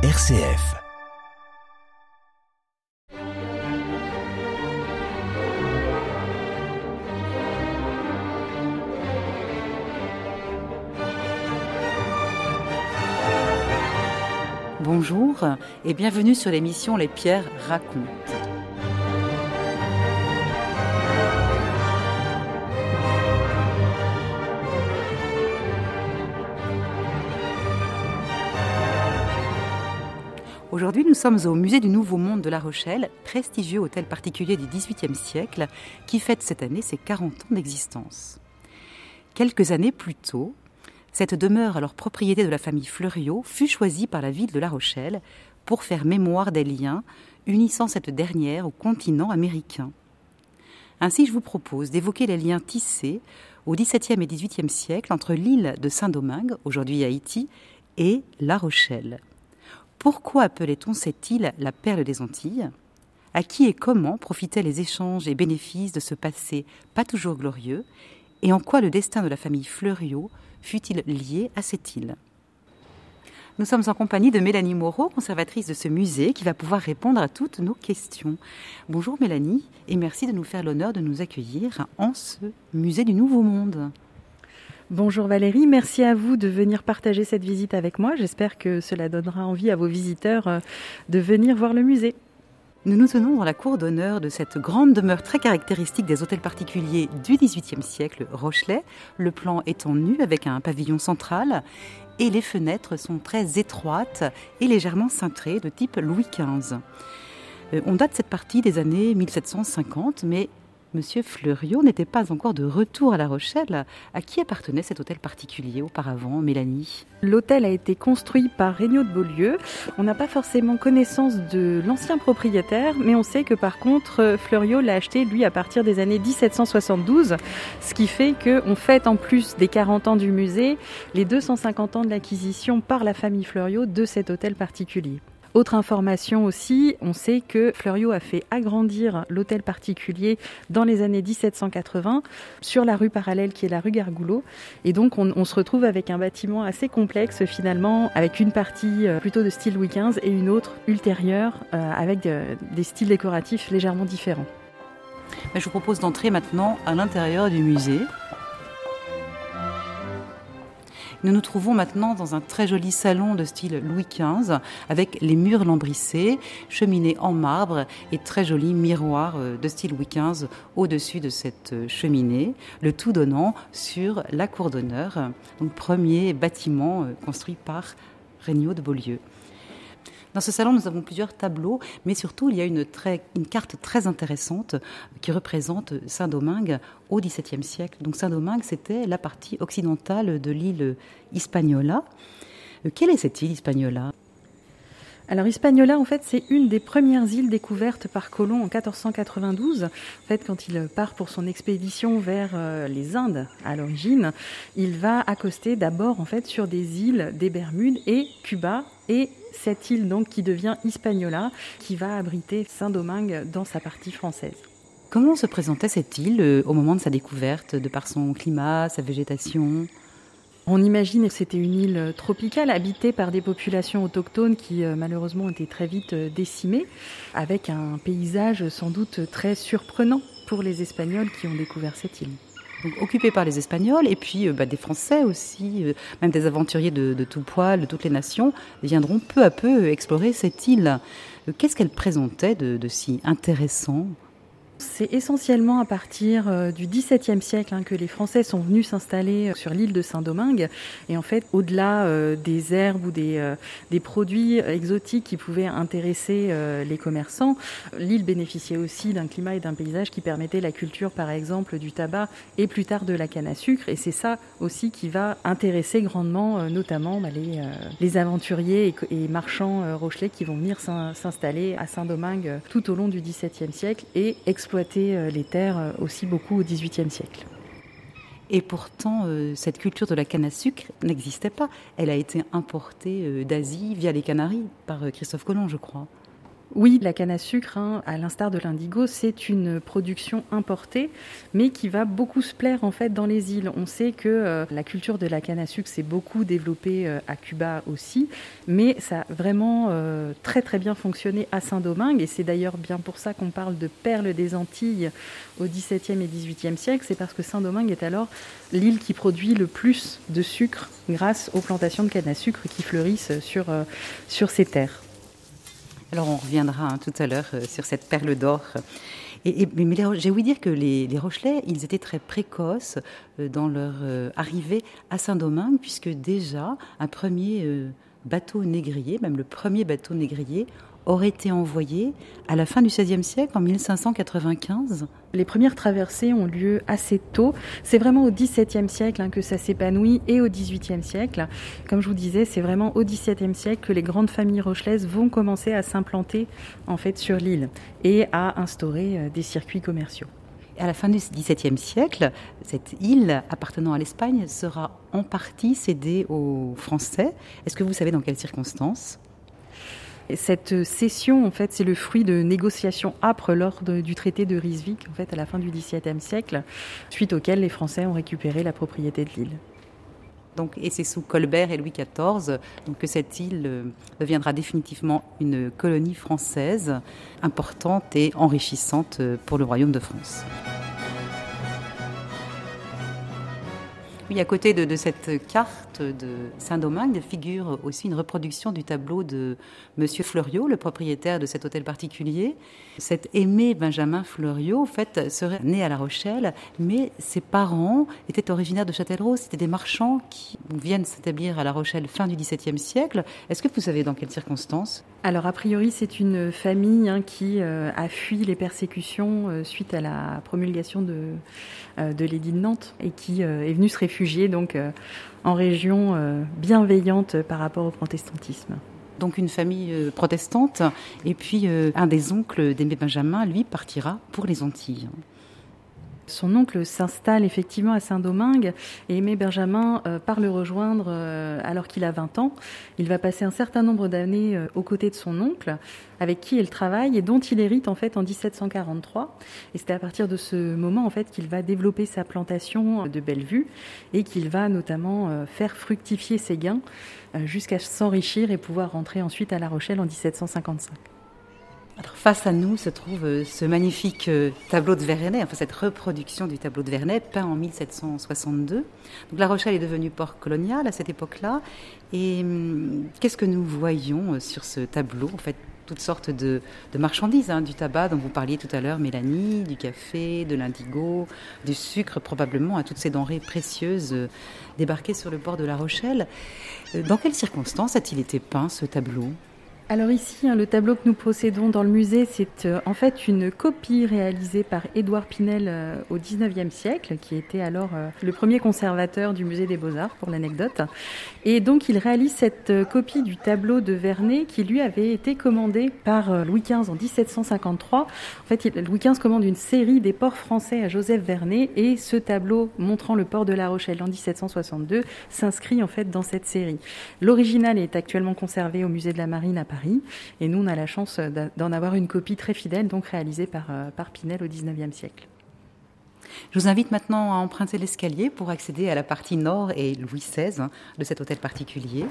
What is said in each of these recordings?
RCF. Bonjour et bienvenue sur l'émission Les Pierres racontent. Aujourd'hui, nous sommes au musée du Nouveau Monde de La Rochelle, prestigieux hôtel particulier du XVIIIe siècle, qui fête cette année ses 40 ans d'existence. Quelques années plus tôt, cette demeure, alors propriété de la famille Fleuriot, fut choisie par la ville de La Rochelle pour faire mémoire des liens unissant cette dernière au continent américain. Ainsi, je vous propose d'évoquer les liens tissés au XVIIe et XVIIIe siècle entre l'île de Saint-Domingue, aujourd'hui Haïti, et La Rochelle. Pourquoi appelait-on cette île la perle des Antilles? À qui et comment profitaient les échanges et bénéfices de ce passé pas toujours glorieux? Et en quoi le destin de la famille Fleuriot fut-il lié à cette île? Nous sommes en compagnie de Mélanie Moreau, conservatrice de ce musée, qui va pouvoir répondre à toutes nos questions. Bonjour Mélanie, et merci de nous faire l'honneur de nous accueillir en ce musée du Nouveau Monde. Bonjour Valérie, merci à vous de venir partager cette visite avec moi. J'espère que cela donnera envie à vos visiteurs euh, de venir voir le musée. Nous nous tenons dans la cour d'honneur de cette grande demeure très caractéristique des hôtels particuliers du XVIIIe siècle, Rochelet, le plan étant nu avec un pavillon central et les fenêtres sont très étroites et légèrement cintrées de type Louis XV. Euh, on date cette partie des années 1750, mais Monsieur Fleuriot n'était pas encore de retour à La Rochelle. À qui appartenait cet hôtel particulier auparavant, Mélanie? L'hôtel a été construit par Regnault de Beaulieu. On n'a pas forcément connaissance de l'ancien propriétaire, mais on sait que par contre, Fleuriot l'a acheté, lui, à partir des années 1772, ce qui fait qu'on fête en plus des 40 ans du musée, les 250 ans de l'acquisition par la famille Fleuriot de cet hôtel particulier. Autre information aussi, on sait que Fleuriot a fait agrandir l'hôtel particulier dans les années 1780 sur la rue parallèle qui est la rue Gargoulot. Et donc on, se retrouve avec un bâtiment assez complexe finalement, avec une partie euh, plutôt de style Louis XV et une autre ultérieure euh, avec de, des styles décoratifs légèrement différents. Je vous propose d'entrer maintenant à l'intérieur du musée. Nous nous trouvons maintenant dans un très joli salon de style Louis XV avec les murs lambrissés, cheminée en marbre et très joli miroir euh, de style Louis XV au-dessus de cette euh, cheminée, le tout donnant sur la cour d'honneur, premier bâtiment euh, construit par Regnault de Beaulieu. Dans ce salon, nous avons plusieurs tableaux, mais surtout, il y a une, carte très intéressante qui représente Saint-Domingue au XVIIe siècle. Donc Saint-Domingue, c'était la partie occidentale de l'île Hispaniola. Euh, quelle est cette île Hispaniola? Alors Hispaniola, en fait, c'est une des premières îles découvertes par Colomb en 1492. En fait, quand il part pour son expédition vers euh, les Indes à l'origine, il va accoster d'abord en fait sur des îles des Bermudes et Cuba et cette île donc qui devient Hispaniola, qui va abriter Saint-Domingue dans sa partie française. Comment se présentait cette île euh, au moment de sa découverte, de par son climat, sa végétation? On imagine que c'était une île tropicale habitée par des populations autochtones qui euh, malheureusement ont été très vite euh, décimées, avec un paysage sans doute très surprenant pour les Espagnols qui ont découvert cette île. Donc, occupée par les Espagnols et puis bah, des Français aussi, euh, même des aventuriers de, de, tout poil, de toutes les nations, viendront peu à peu explorer cette île. Qu'est-ce qu'elle présentait de si intéressant? C'est essentiellement à partir euh, du XVIIe siècle hein, que les Français sont venus s'installer euh, sur l'île de Saint-Domingue. Et en fait, au-delà euh, des herbes ou des, des, produits exotiques qui pouvaient intéresser les commerçants, l'île bénéficiait aussi d'un climat et d'un paysage qui permettait la culture, par exemple, du tabac et plus tard de la canne à sucre. Et c'est ça aussi qui va intéresser grandement, notamment bah, les, les, aventuriers et, marchands rochelais qui vont venir s'installer à Saint-Domingue tout au long du XVIIe siècle et exploiter exploiter les terres aussi beaucoup au XVIIIe siècle. Et pourtant, euh, cette culture de la canne à sucre n'existait pas. Elle a été importée euh, d'Asie via les Canaries par euh, Christophe Colomb, je crois. Oui, la canne à sucre, hein, à l'instar de l'indigo, c'est une production importée, mais qui va beaucoup se plaire en fait dans les îles. On sait que euh, la culture de la canne à sucre s'est beaucoup développée euh, à Cuba aussi, mais ça a vraiment euh, très très bien fonctionné à Saint-Domingue, et c'est d'ailleurs bien pour ça qu'on parle de perle des Antilles au XVIIe et XVIIIe siècle, c'est parce que Saint-Domingue est alors l'île qui produit le plus de sucre grâce aux plantations de canne à sucre qui fleurissent sur, sur ces terres. Alors on reviendra hein, tout à l'heure euh, sur cette perle d'or. Et, mais j'ai ouï dire que les, Rochelais, ils étaient très précoces euh, dans leur euh, arrivée à Saint-Domingue, puisque déjà un premier bateau négrier, même le premier bateau négrier, aurait été envoyé à la fin du XVIe siècle, en 1595 Les premières traversées ont lieu assez tôt. C'est vraiment au XVIIe siècle hein, que ça s'épanouit et au XVIIIe siècle. Comme je vous disais, c'est vraiment au XVIIe siècle que les grandes familles rochelaises vont commencer à s'implanter en fait sur l'île et à instaurer euh, des circuits commerciaux. À la fin du XVIIe siècle, cette île appartenant à l'Espagne sera en partie cédée aux Français. Est-ce que vous savez dans quelles circonstances? Cette cession, en fait, c'est le fruit de négociations âpres lors du traité de Ryswick, en fait, à la fin du XVIIe siècle, suite auquel les Français ont récupéré la propriété de l'île. Donc, et c'est sous Colbert et Louis XIV que cette île euh, deviendra définitivement une colonie française importante et enrichissante euh, pour le Royaume de France. Oui, à côté de, cette carte de Saint-Domingue figure aussi une reproduction du tableau de Monsieur Fleuriot, le propriétaire de cet hôtel particulier. Cet aimé Benjamin Fleuriot, en fait, serait né à La Rochelle, mais ses parents étaient originaires de Châtellerault. C'était des marchands qui viennent s'établir à La Rochelle fin du XVIIe siècle. Est-ce que vous savez dans quelles circonstances? Alors, a priori, c'est une famille hein, qui euh, a fui les persécutions euh, suite à la promulgation de, euh, de l'édit de Nantes et qui est venue se réfugier donc en région bienveillante par rapport au protestantisme donc une famille protestante. Et puis un des oncles d'Aimé Benjamin, lui, partira pour les Antilles. Son oncle s'installe effectivement à Saint-Domingue et Aimé Benjamin euh, part le rejoindre euh, alors qu'il a 20 ans. Il va passer un certain nombre d'années euh, aux côtés de son oncle, avec qui il travaille et dont il hérite en fait en 1743. Et c'est à partir de ce moment en fait qu'il va développer sa plantation de Bellevue et qu'il va notamment faire fructifier ses gains jusqu'à s'enrichir et pouvoir rentrer ensuite à La Rochelle en 1755. Face à nous se trouve euh, ce magnifique euh, tableau de Vernet, enfin cette reproduction du tableau de Vernet, peint en 1762. Donc La Rochelle est devenue port colonial à cette époque-là. Et hum, qu'est-ce que nous voyons euh, sur ce tableau? En fait, toutes sortes de, marchandises, hein, du tabac dont vous parliez tout à l'heure, Mélanie, du café, de l'indigo, du sucre probablement, à toutes ces denrées précieuses débarquées sur le port de La Rochelle. Dans quelles circonstances a-t-il été peint ce tableau? Alors ici, hein, le tableau que nous possédons dans le musée, c'est euh, en fait une copie réalisée par Édouard Pinel euh, au 19e siècle, qui était alors euh, le premier conservateur du musée des beaux-arts, pour l'anecdote. Et donc il réalise cette copie du tableau de Vernet qui lui avait été commandé par Louis XV en 1753. En fait, Louis XV commande une série des ports français à Joseph Vernet et ce tableau montrant le port de La Rochelle en 1762 s'inscrit en fait dans cette série. L'original est actuellement conservé au musée de la Marine à Paris et nous, on a la chance d'en avoir une copie très fidèle, donc réalisée par, euh, par Pinel au XIXe siècle. Je vous invite maintenant à emprunter l'escalier pour accéder à la partie nord et Louis XVI hein, de cet hôtel particulier.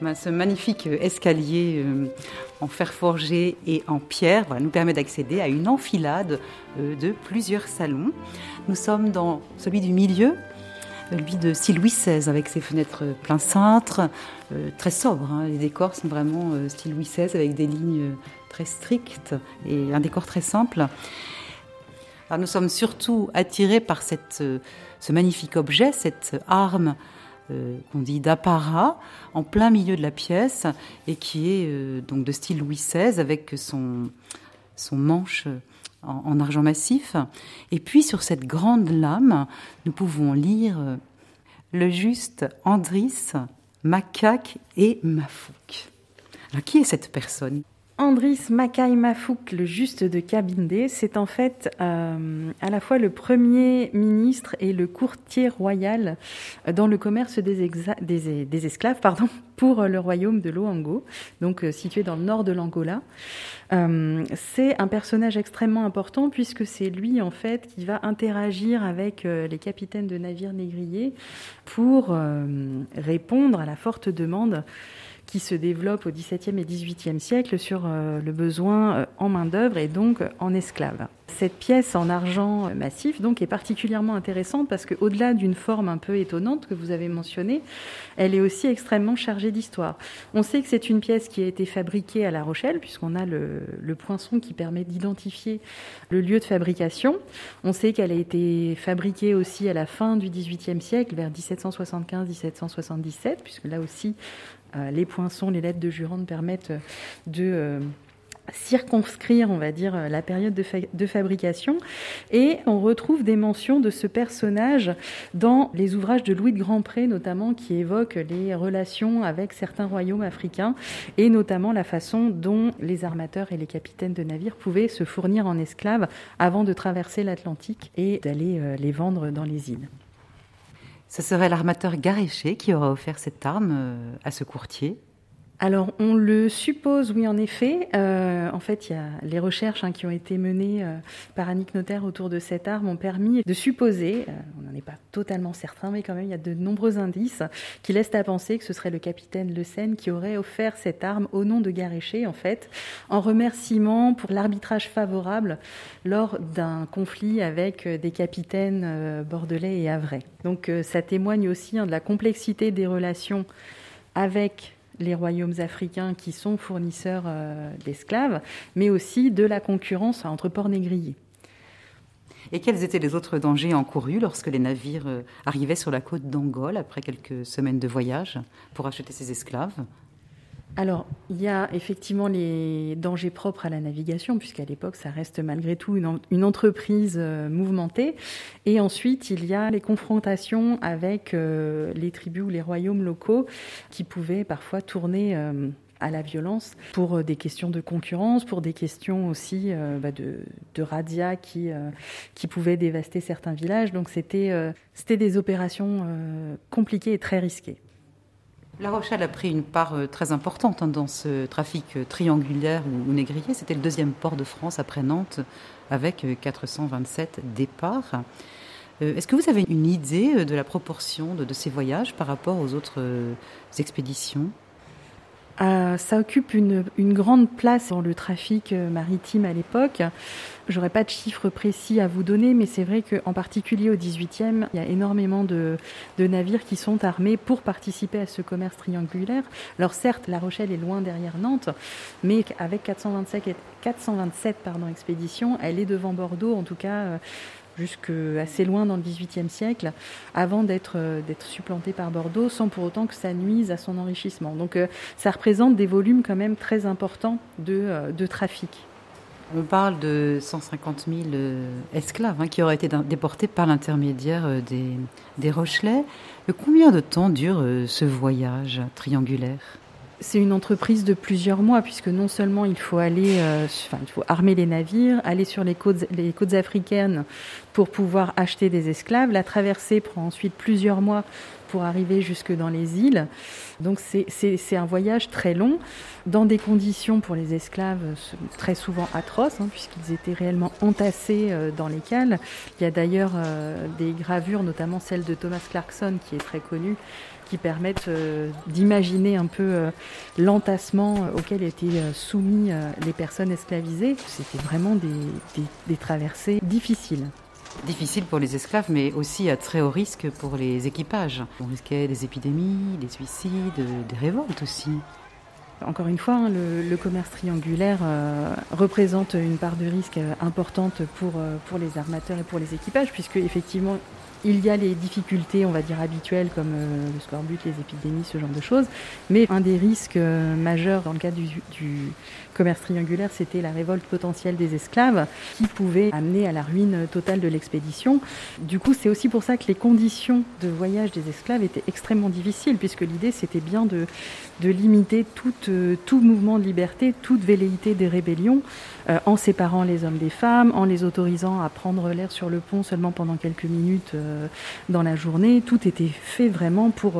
Ben, ce magnifique escalier euh, en fer forgé et en pierre nous permet d'accéder à une enfilade euh, de plusieurs salons. Nous sommes dans celui du milieu lui de style Louis XVI, avec ses fenêtres plein cintre, euh, très sobre. Hein. Les décors sont vraiment euh, style Louis XVI, avec des lignes euh, très strictes et un décor très simple. Nous sommes surtout attirés par cette, ce magnifique objet, cette arme qu'on dit d'apparat, en plein milieu de la pièce, et qui est donc de style Louis XVI, avec son, son manche en, argent massif. Et puis sur cette grande lame, nous pouvons lire euh, le juste Andris, Macaque et Mafouk. Alors qui est cette personne? Andris Makai Mafouk, le juste de Kabinde, c'est en fait euh, à la fois le premier ministre et le courtier royal dans le commerce des, esclaves pour le royaume de Loango, donc euh, situé dans le nord de l'Angola. Euh, c'est un personnage extrêmement important puisque c'est lui en fait qui va interagir avec les capitaines de navires négriers pour répondre à la forte demande qui se développe au XVIIe et XVIIIe siècle sur euh, le besoin euh, en main-d'œuvre et donc en esclaves. Cette pièce en argent massif donc est particulièrement intéressante parce qu'au-delà d'une forme un peu étonnante que vous avez mentionnée, elle est aussi extrêmement chargée d'histoire. On sait que c'est une pièce qui a été fabriquée à La Rochelle puisqu'on a le, le, poinçon qui permet d'identifier le lieu de fabrication. On sait qu'elle a été fabriquée aussi à la fin du XVIIIe siècle, vers 1775-1777, puisque là aussi euh, les poinçons, les lettres de jurande permettent de euh, circonscrire, on va dire, la période de, fabrication. Et on retrouve des mentions de ce personnage dans les ouvrages de Louis de Grandpré, notamment, qui évoquent les relations avec certains royaumes africains, et notamment la façon dont les armateurs et les capitaines de navires pouvaient se fournir en esclaves avant de traverser l'Atlantique et d'aller euh, les vendre dans les îles. Ce serait l'armateur Garéché qui aura offert cette arme euh, à ce courtier alors, on le suppose, oui, en effet. Euh, en fait, il y a les recherches hein, qui ont été menées euh, par Annick Notaire autour de cette arme ont permis de supposer, on n'en est pas totalement certain, mais quand même, il y a de nombreux indices qui laissent à penser que ce serait le capitaine Le Seine qui aurait offert cette arme au nom de Garéché, en fait, en remerciement pour l'arbitrage favorable lors d'un conflit avec des capitaines bordelais et havrais. Donc euh, ça témoigne aussi hein, de la complexité des relations avec les royaumes africains qui sont fournisseurs euh, d'esclaves, mais aussi de la concurrence entre ports négriers. Et quels étaient les autres dangers encourus lorsque les navires euh, arrivaient sur la côte d'Angola après quelques semaines de voyage pour acheter ces esclaves? Alors, il y a effectivement les dangers propres à la navigation, puisqu'à l'époque, ça reste malgré tout une, entreprise euh, mouvementée. Et ensuite, il y a les confrontations avec euh, les tribus ou les royaumes locaux qui pouvaient parfois tourner euh, à la violence pour des questions de concurrence, pour des questions aussi bah, de, radia qui, qui pouvaient dévaster certains villages. Donc, c'était des opérations compliquées et très risquées. La Rochelle a pris une part euh, très importante hein, dans ce trafic euh, triangulaire ou négrier. C'était le deuxième port de France après Nantes avec 427 euh, départs. Est-ce que vous avez une idée de la proportion de, ces voyages par rapport aux autres expéditions? Euh, ça occupe une, grande place dans le trafic euh, maritime à l'époque. J'aurais pas de chiffres précis à vous donner, mais c'est vrai qu'en particulier au 18e, il y a énormément de, navires qui sont armés pour participer à ce commerce triangulaire. Alors certes, La Rochelle est loin derrière Nantes, mais avec 427, 427 pardon, expéditions, elle est devant Bordeaux, en tout cas. Jusque assez loin dans le XVIIIe siècle, avant d'être euh, d'être supplanté par Bordeaux, sans pour autant que ça nuise à son enrichissement. Donc euh, ça représente des volumes quand même très importants de, euh, trafic. On parle de 150 000 esclaves hein, qui auraient été déportés par l'intermédiaire des, des Rochelais. Combien de temps dure ce voyage triangulaire? C'est une entreprise de plusieurs mois, puisque non seulement il faut aller, euh, enfin, il faut armer les navires, aller sur les côtes, les côtes africaines pour pouvoir acheter des esclaves. La traversée prend ensuite plusieurs mois pour arriver jusque dans les îles. Donc c'est un voyage très long, dans des conditions pour les esclaves très souvent atroces, hein, puisqu'ils étaient réellement entassés euh, dans les cales. Il y a d'ailleurs euh, des gravures, notamment celle de Thomas Clarkson, qui est très connue, qui permettent euh, d'imaginer un peu euh, l'entassement euh, auquel étaient soumis les personnes esclavisées. C'était vraiment des, traversées difficiles. Difficiles pour les esclaves, mais aussi à très haut risque pour les équipages. On risquait des épidémies, des suicides, des révoltes aussi. Encore une fois, hein, le, commerce triangulaire représente une part de risque importante pour, pour les armateurs et pour les équipages, puisque effectivement, Il y a les difficultés, on va dire, habituelles comme le scorbut, les épidémies, ce genre de choses. Mais un des risques majeurs dans le cadre du commerce triangulaire, c'était la révolte potentielle des esclaves qui pouvait amener à la ruine totale de l'expédition. Du coup, c'est aussi pour ça que les conditions de voyage des esclaves étaient extrêmement difficiles, puisque l'idée, c'était bien de, limiter tout, euh, tout mouvement de liberté, toute velléité des rébellions, euh, en séparant les hommes des femmes, en les autorisant à prendre l'air sur le pont seulement pendant quelques minutes euh, dans la journée. Tout était fait vraiment pour,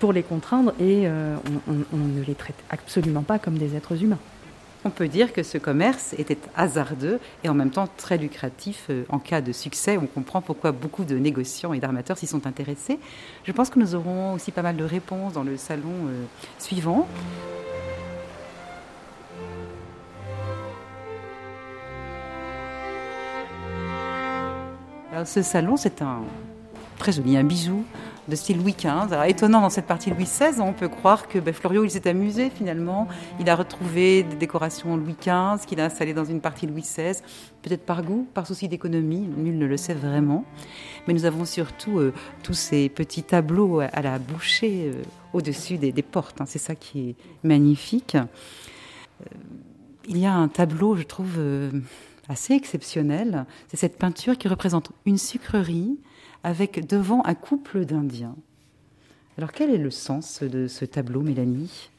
pour les contraindre et on ne les traite absolument pas comme des êtres humains on peut dire que ce commerce était hasardeux et en même temps très lucratif. Euh, en cas de succès, on comprend pourquoi beaucoup de négociants et d'armateurs s'y sont intéressés. Je pense que nous aurons aussi pas mal de réponses dans le salon euh, suivant. Alors, ce salon, c'est un très joli, un bijou de style Louis XV. Alors, étonnant dans cette partie Louis XVI, on peut croire que ben, Florio il s'est amusé finalement. Il a retrouvé des décorations Louis XV qu'il a installées dans une partie Louis XVI, peut-être par goût, par souci d'économie, nul ne le sait vraiment. Mais nous avons surtout euh, tous ces petits tableaux à la bouchée euh, au-dessus des, portes. Hein. C'est ça qui est magnifique. Euh, il y a un tableau, je trouve, assez exceptionnel. C'est cette peinture qui représente une sucrerie avec devant un couple d'Indiens. Alors quel est le sens de ce tableau, Mélanie?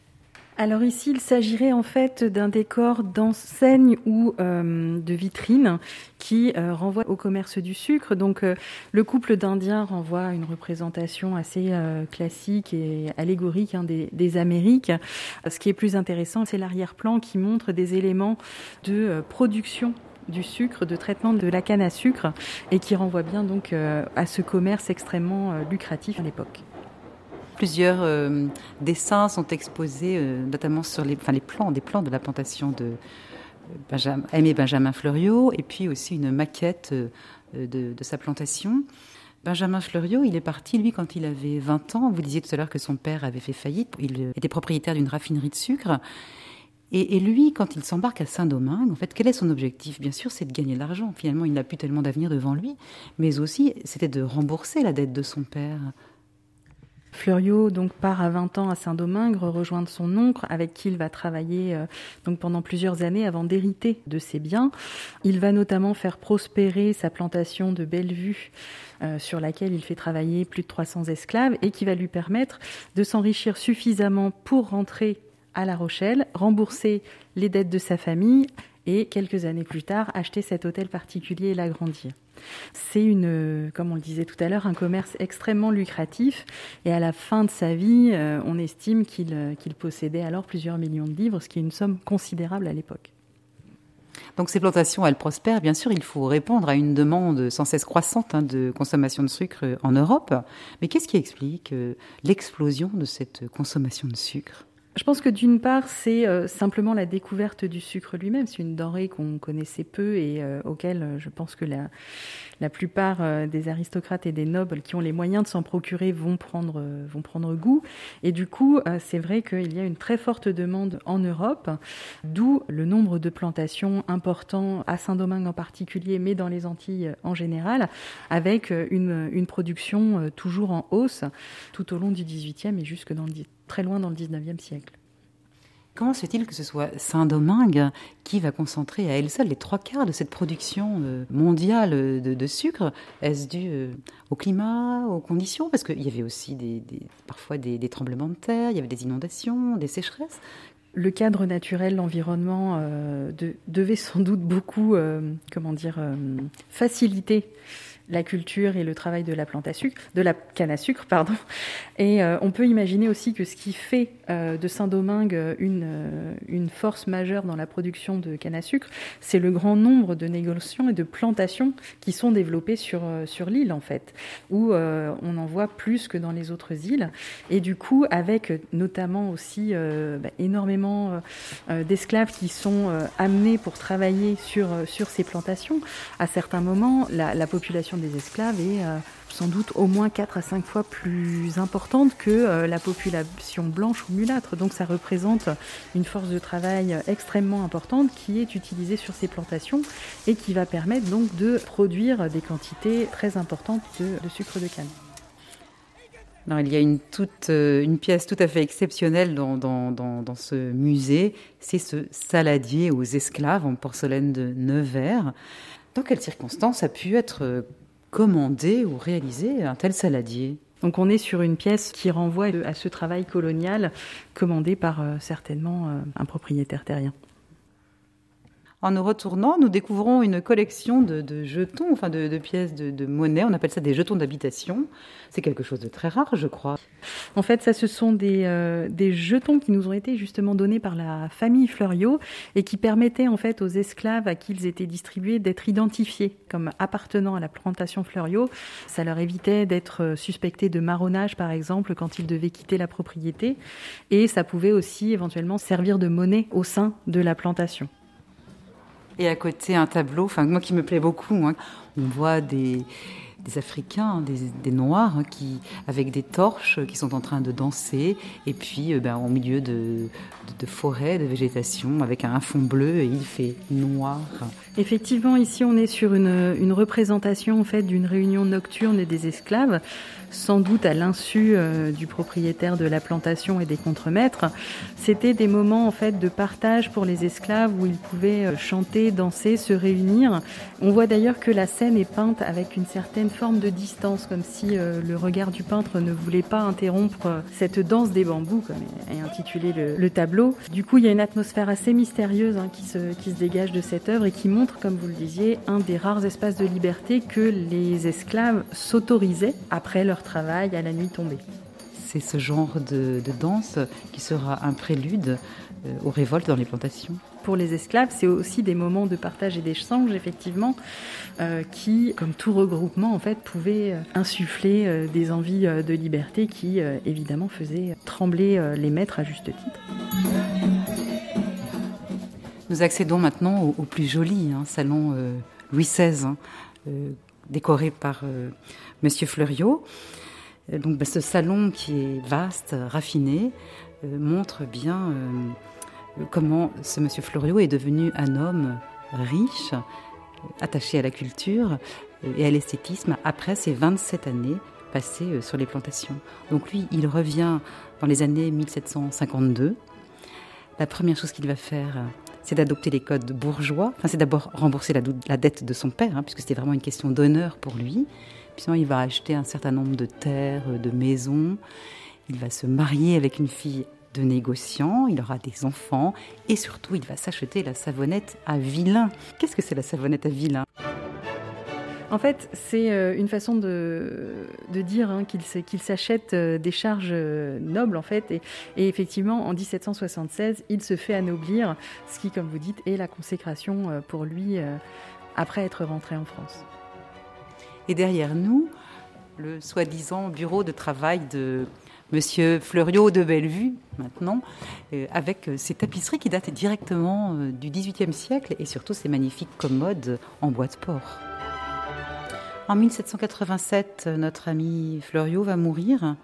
Alors ici, il s'agirait en fait d'un décor d'enseigne ou euh, de vitrine qui euh, renvoie au commerce du sucre. Donc euh, le couple d'Indiens renvoie à une représentation assez classique et allégorique hein, des, des, Amériques. Ce qui est plus intéressant, c'est l'arrière-plan qui montre des éléments de production du sucre, de traitement de la canne à sucre, et qui renvoie bien donc euh, à ce commerce extrêmement euh, lucratif à l'époque. Plusieurs euh, dessins sont exposés, notamment sur les, plans, des plans de la plantation de Benjamin, Aimé Benjamin Fleuriot, et puis aussi une maquette de, de, sa plantation. Benjamin Fleuriot, il est parti, lui, quand il avait 20 ans. Vous disiez tout à l'heure que son père avait fait faillite. Il était propriétaire d'une raffinerie de sucre. Et, lui, quand il s'embarque à Saint-Domingue, en fait, quel est son objectif? Bien sûr, c'est de gagner de l'argent. Finalement, il n'a plus tellement d'avenir devant lui, mais aussi, c'était de rembourser la dette de son père. Fleuriot donc part à 20 ans à Saint-Domingue rejoindre son oncle avec qui il va travailler euh, donc pendant plusieurs années avant d'hériter de ses biens. Il va notamment faire prospérer sa plantation de Bellevue euh, sur laquelle il fait travailler plus de 300 esclaves et qui va lui permettre de s'enrichir suffisamment pour rentrer à La Rochelle, rembourser les dettes de sa famille et quelques années plus tard acheter cet hôtel particulier et l'agrandir. C'est une, comme on le disait tout à l'heure, un commerce extrêmement lucratif et à la fin de sa vie, euh, on estime euh, qu'il possédait alors plusieurs millions de livres, ce qui est une somme considérable à l'époque. Donc ces plantations, elles prospèrent. Bien sûr, il faut répondre à une demande sans cesse croissante hein, de consommation de sucre en Europe. Mais qu'est-ce qui explique euh, l'explosion de cette consommation de sucre? Je pense que d'une part, c'est euh, simplement la découverte du sucre lui-même. C'est une denrée qu'on connaissait peu et euh, auquel euh, je pense que la, la plupart des aristocrates et des nobles qui ont les moyens de s'en procurer vont prendre, vont prendre goût. Et du coup, c'est vrai qu'il y a une très forte demande en Europe, d'où le nombre de plantations importants à Saint-Domingue en particulier, mais dans les Antilles en général, avec une, une production toujours en hausse tout au long du XVIIIe et jusque dans le très loin dans le 19e siècle. Comment se fait-il que ce soit Saint-Domingue qui va concentrer à elle seule les trois quarts de cette production euh, mondiale de, sucre? Est-ce dû euh, au climat, aux conditions? Parce qu'il y avait aussi des, parfois des, tremblements de terre, il y avait des inondations, des sécheresses. Le cadre naturel, l'environnement euh, devait sans doute beaucoup, comment dire, faciliter la culture et le travail de la de la canne à sucre, pardon. Et euh, on peut imaginer aussi que ce qui fait euh, de Saint-Domingue une, euh, une force majeure dans la production de canne à sucre, c'est le grand nombre de négociations et de plantations qui sont développées sur, sur l'île, en fait, où on en voit plus que dans les autres îles. Et du coup, avec notamment aussi bah, énormément d'esclaves qui sont amenés pour travailler sur, sur ces plantations, à certains moments, la population des esclaves est euh, sans doute au moins 4 à 5 fois plus importante que euh, la population blanche ou mulâtre. Donc ça représente une force de travail extrêmement importante qui est utilisée sur ces plantations et qui va permettre donc de produire des quantités très importantes de sucre de canne il y a une, toute, euh, une pièce tout à fait exceptionnelle dans, dans, ce musée, c'est ce saladier aux esclaves en porcelaine de Nevers. Dans quelles circonstances a pu être euh, commandé ou réalisé un tel saladier donc on est sur une pièce qui renvoie à ce travail colonial commandé par euh, certainement un propriétaire terrien. En nous retournant, nous découvrons une collection de, jetons, enfin de, pièces de, monnaie. On appelle ça des jetons d'habitation. C'est quelque chose de très rare, je crois. En fait, ça, ce sont des, euh, des jetons qui nous ont été justement donnés par la famille Fleuriot et qui permettaient en fait aux esclaves à qui ils étaient distribués d'être identifiés comme appartenant à la plantation Fleuriot. Ça leur évitait d'être suspectés de marronnage, par exemple, quand ils devaient quitter la propriété. Et ça pouvait aussi éventuellement servir de monnaie au sein de la plantation. Et à côté, un tableau, enfin moi qui me plaît beaucoup. On voit des, des Africains, des, Noirs, hein, qui, avec des torches, qui sont en train de danser, et puis euh, ben, au milieu de, de, forêt, de végétation, avec un fond bleu, et il fait noir. Effectivement, ici on est sur une, une représentation en fait d'une réunion nocturne des esclaves sans doute à l'insu euh, du propriétaire de la plantation et des contremaîtres. C'était des moments en fait de partage pour les esclaves où ils pouvaient euh, chanter, danser, se réunir. On voit d'ailleurs que la scène est peinte avec une certaine forme de distance, comme si euh, le regard du peintre ne voulait pas interrompre cette danse des bambous, comme est intitulé le, tableau. Du coup, il y a une atmosphère assez mystérieuse hein, qui, se, qui se dégage de cette œuvre et qui montre, comme vous le disiez, un des rares espaces de liberté que les esclaves s'autorisaient après leur travail à la nuit tombée. C'est ce genre de, danse qui sera un prélude euh, aux révoltes dans les plantations. Pour les esclaves, c'est aussi des moments de partage et d'échange, effectivement, euh, qui, comme tout regroupement, en fait, pouvaient euh, insuffler des envies de liberté qui, évidemment, faisaient trembler les maîtres à juste titre. Nous accédons maintenant au, plus joli hein, salon Louis XVI, hein, décoré par Monsieur Fleuriot. Euh, donc bah, ce salon qui est vaste, raffiné, euh, montre bien euh, comment ce monsieur Fleuriot est devenu un homme riche, attaché à la culture et à l'esthétisme après ses 27 années passées sur les plantations. Donc lui, il revient dans les années 1752. La première chose qu'il va faire, c'est d'adopter les codes bourgeois. Enfin, c'est d'abord rembourser la, dette de son père, hein, puisque c'était vraiment une question d'honneur pour lui. Puis il va acheter un certain nombre de terres, de maisons. Il va se marier avec une fille de négociant, il aura des enfants et surtout il va s'acheter la savonnette à vilain. Qu'est-ce que c'est la savonnette à vilain? En fait, c'est euh, une façon de, dire hein, qu'il s'achète euh, des charges euh, nobles, en fait. Et, et, effectivement, en 1776, il se fait anoblir, ce qui, comme vous dites, est la consécration pour lui après être rentré en France. Et derrière nous, le soi-disant bureau de travail de Monsieur Fleuriot de Bellevue, maintenant, euh, avec euh, ces tapisseries qui datent directement euh, du XVIIIe siècle et surtout ces magnifiques commodes en bois de porc. En 1787, notre ami Fleuriot va mourir,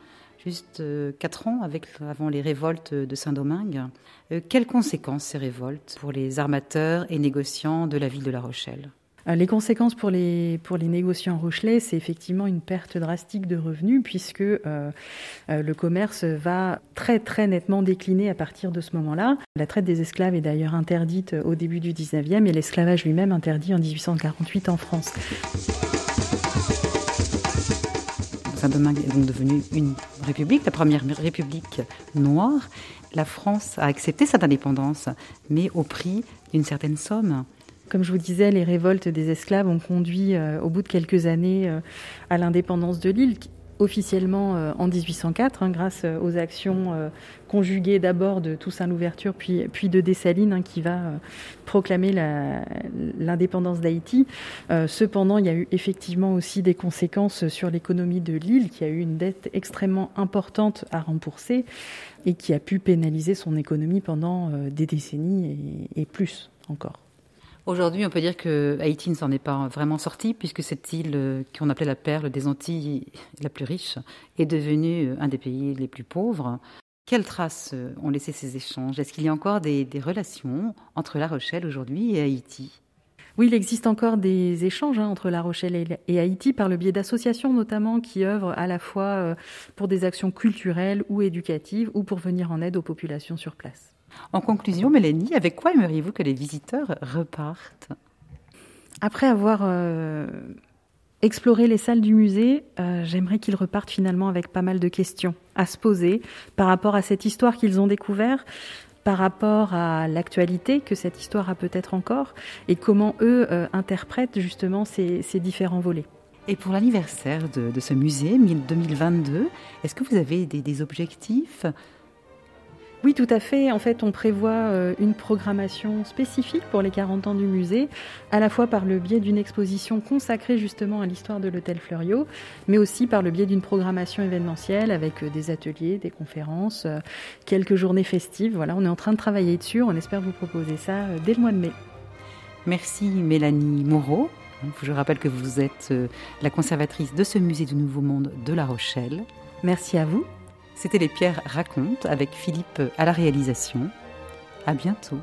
juste quatre ans avant les révoltes de Saint-Domingue. quelles conséquences ces révoltes pour les armateurs et négociants de la ville de La Rochelle? euh, les conséquences pour les, pour les négociants rochelais, c'est effectivement une perte drastique de revenus puisque euh, euh, le commerce va très très nettement décliner à partir de ce moment-là. La traite des esclaves est d'ailleurs interdite au début du 19e et l'esclavage lui-même interdit en 1848 en France. Saint-Domingue est donc devenue une république, la première république noire. La France a accepté cette indépendance, mais au prix d'une certaine somme. Comme je vous disais, les révoltes des esclaves ont conduit euh, au bout de quelques années euh, à l'indépendance de l'île, officiellement euh, en 1804, hein, grâce aux actions conjuguées d'abord de Toussaint Louverture, puis, de Dessalines, hein, qui va proclamer l'indépendance d'Haïti. cependant, il y a eu effectivement aussi des conséquences sur l'économie de l'île, qui a eu une dette extrêmement importante à rembourser et qui a pu pénaliser son économie pendant des décennies et plus encore. Aujourd'hui, on peut dire que Haïti ne s'en est pas vraiment sorti, puisque cette île euh, qu'on appelait la perle des Antilles, la plus riche, est devenue un des pays les plus pauvres. Quelles traces euh, ont laissé ces échanges? Est-ce qu'il y a encore des, relations entre La Rochelle aujourd'hui et Haïti? Oui, il existe encore des échanges hein, entre La Rochelle et Haïti par le biais d'associations notamment qui œuvrent à la fois euh, pour des actions culturelles ou éducatives ou pour venir en aide aux populations sur place. En conclusion, Mélanie, avec quoi aimeriez-vous que les visiteurs repartent? Après avoir euh, exploré les salles du musée, euh, j'aimerais qu'ils repartent finalement avec pas mal de questions à se poser par rapport à cette histoire qu'ils ont découverte, par rapport à l'actualité que cette histoire a peut-être encore, et comment eux euh, interprètent justement ces, différents volets. Et pour l'anniversaire de, ce musée 2022, est-ce que vous avez des objectifs? Oui, tout à fait. En fait, on prévoit euh, une programmation spécifique pour les 40 ans du musée, à la fois par le biais d'une exposition consacrée justement à l'histoire de l'hôtel Fleuriot, mais aussi par le biais d'une programmation événementielle avec euh, des ateliers, des conférences, euh, quelques journées festives. Voilà, on est en train de travailler dessus. On espère vous proposer ça dès le mois de mai. Merci Mélanie Moreau. Je rappelle que vous êtes la conservatrice de ce musée du Nouveau Monde de La Rochelle. Merci à vous. C'était Les Pierres racontent avec Philippe à la réalisation. À bientôt.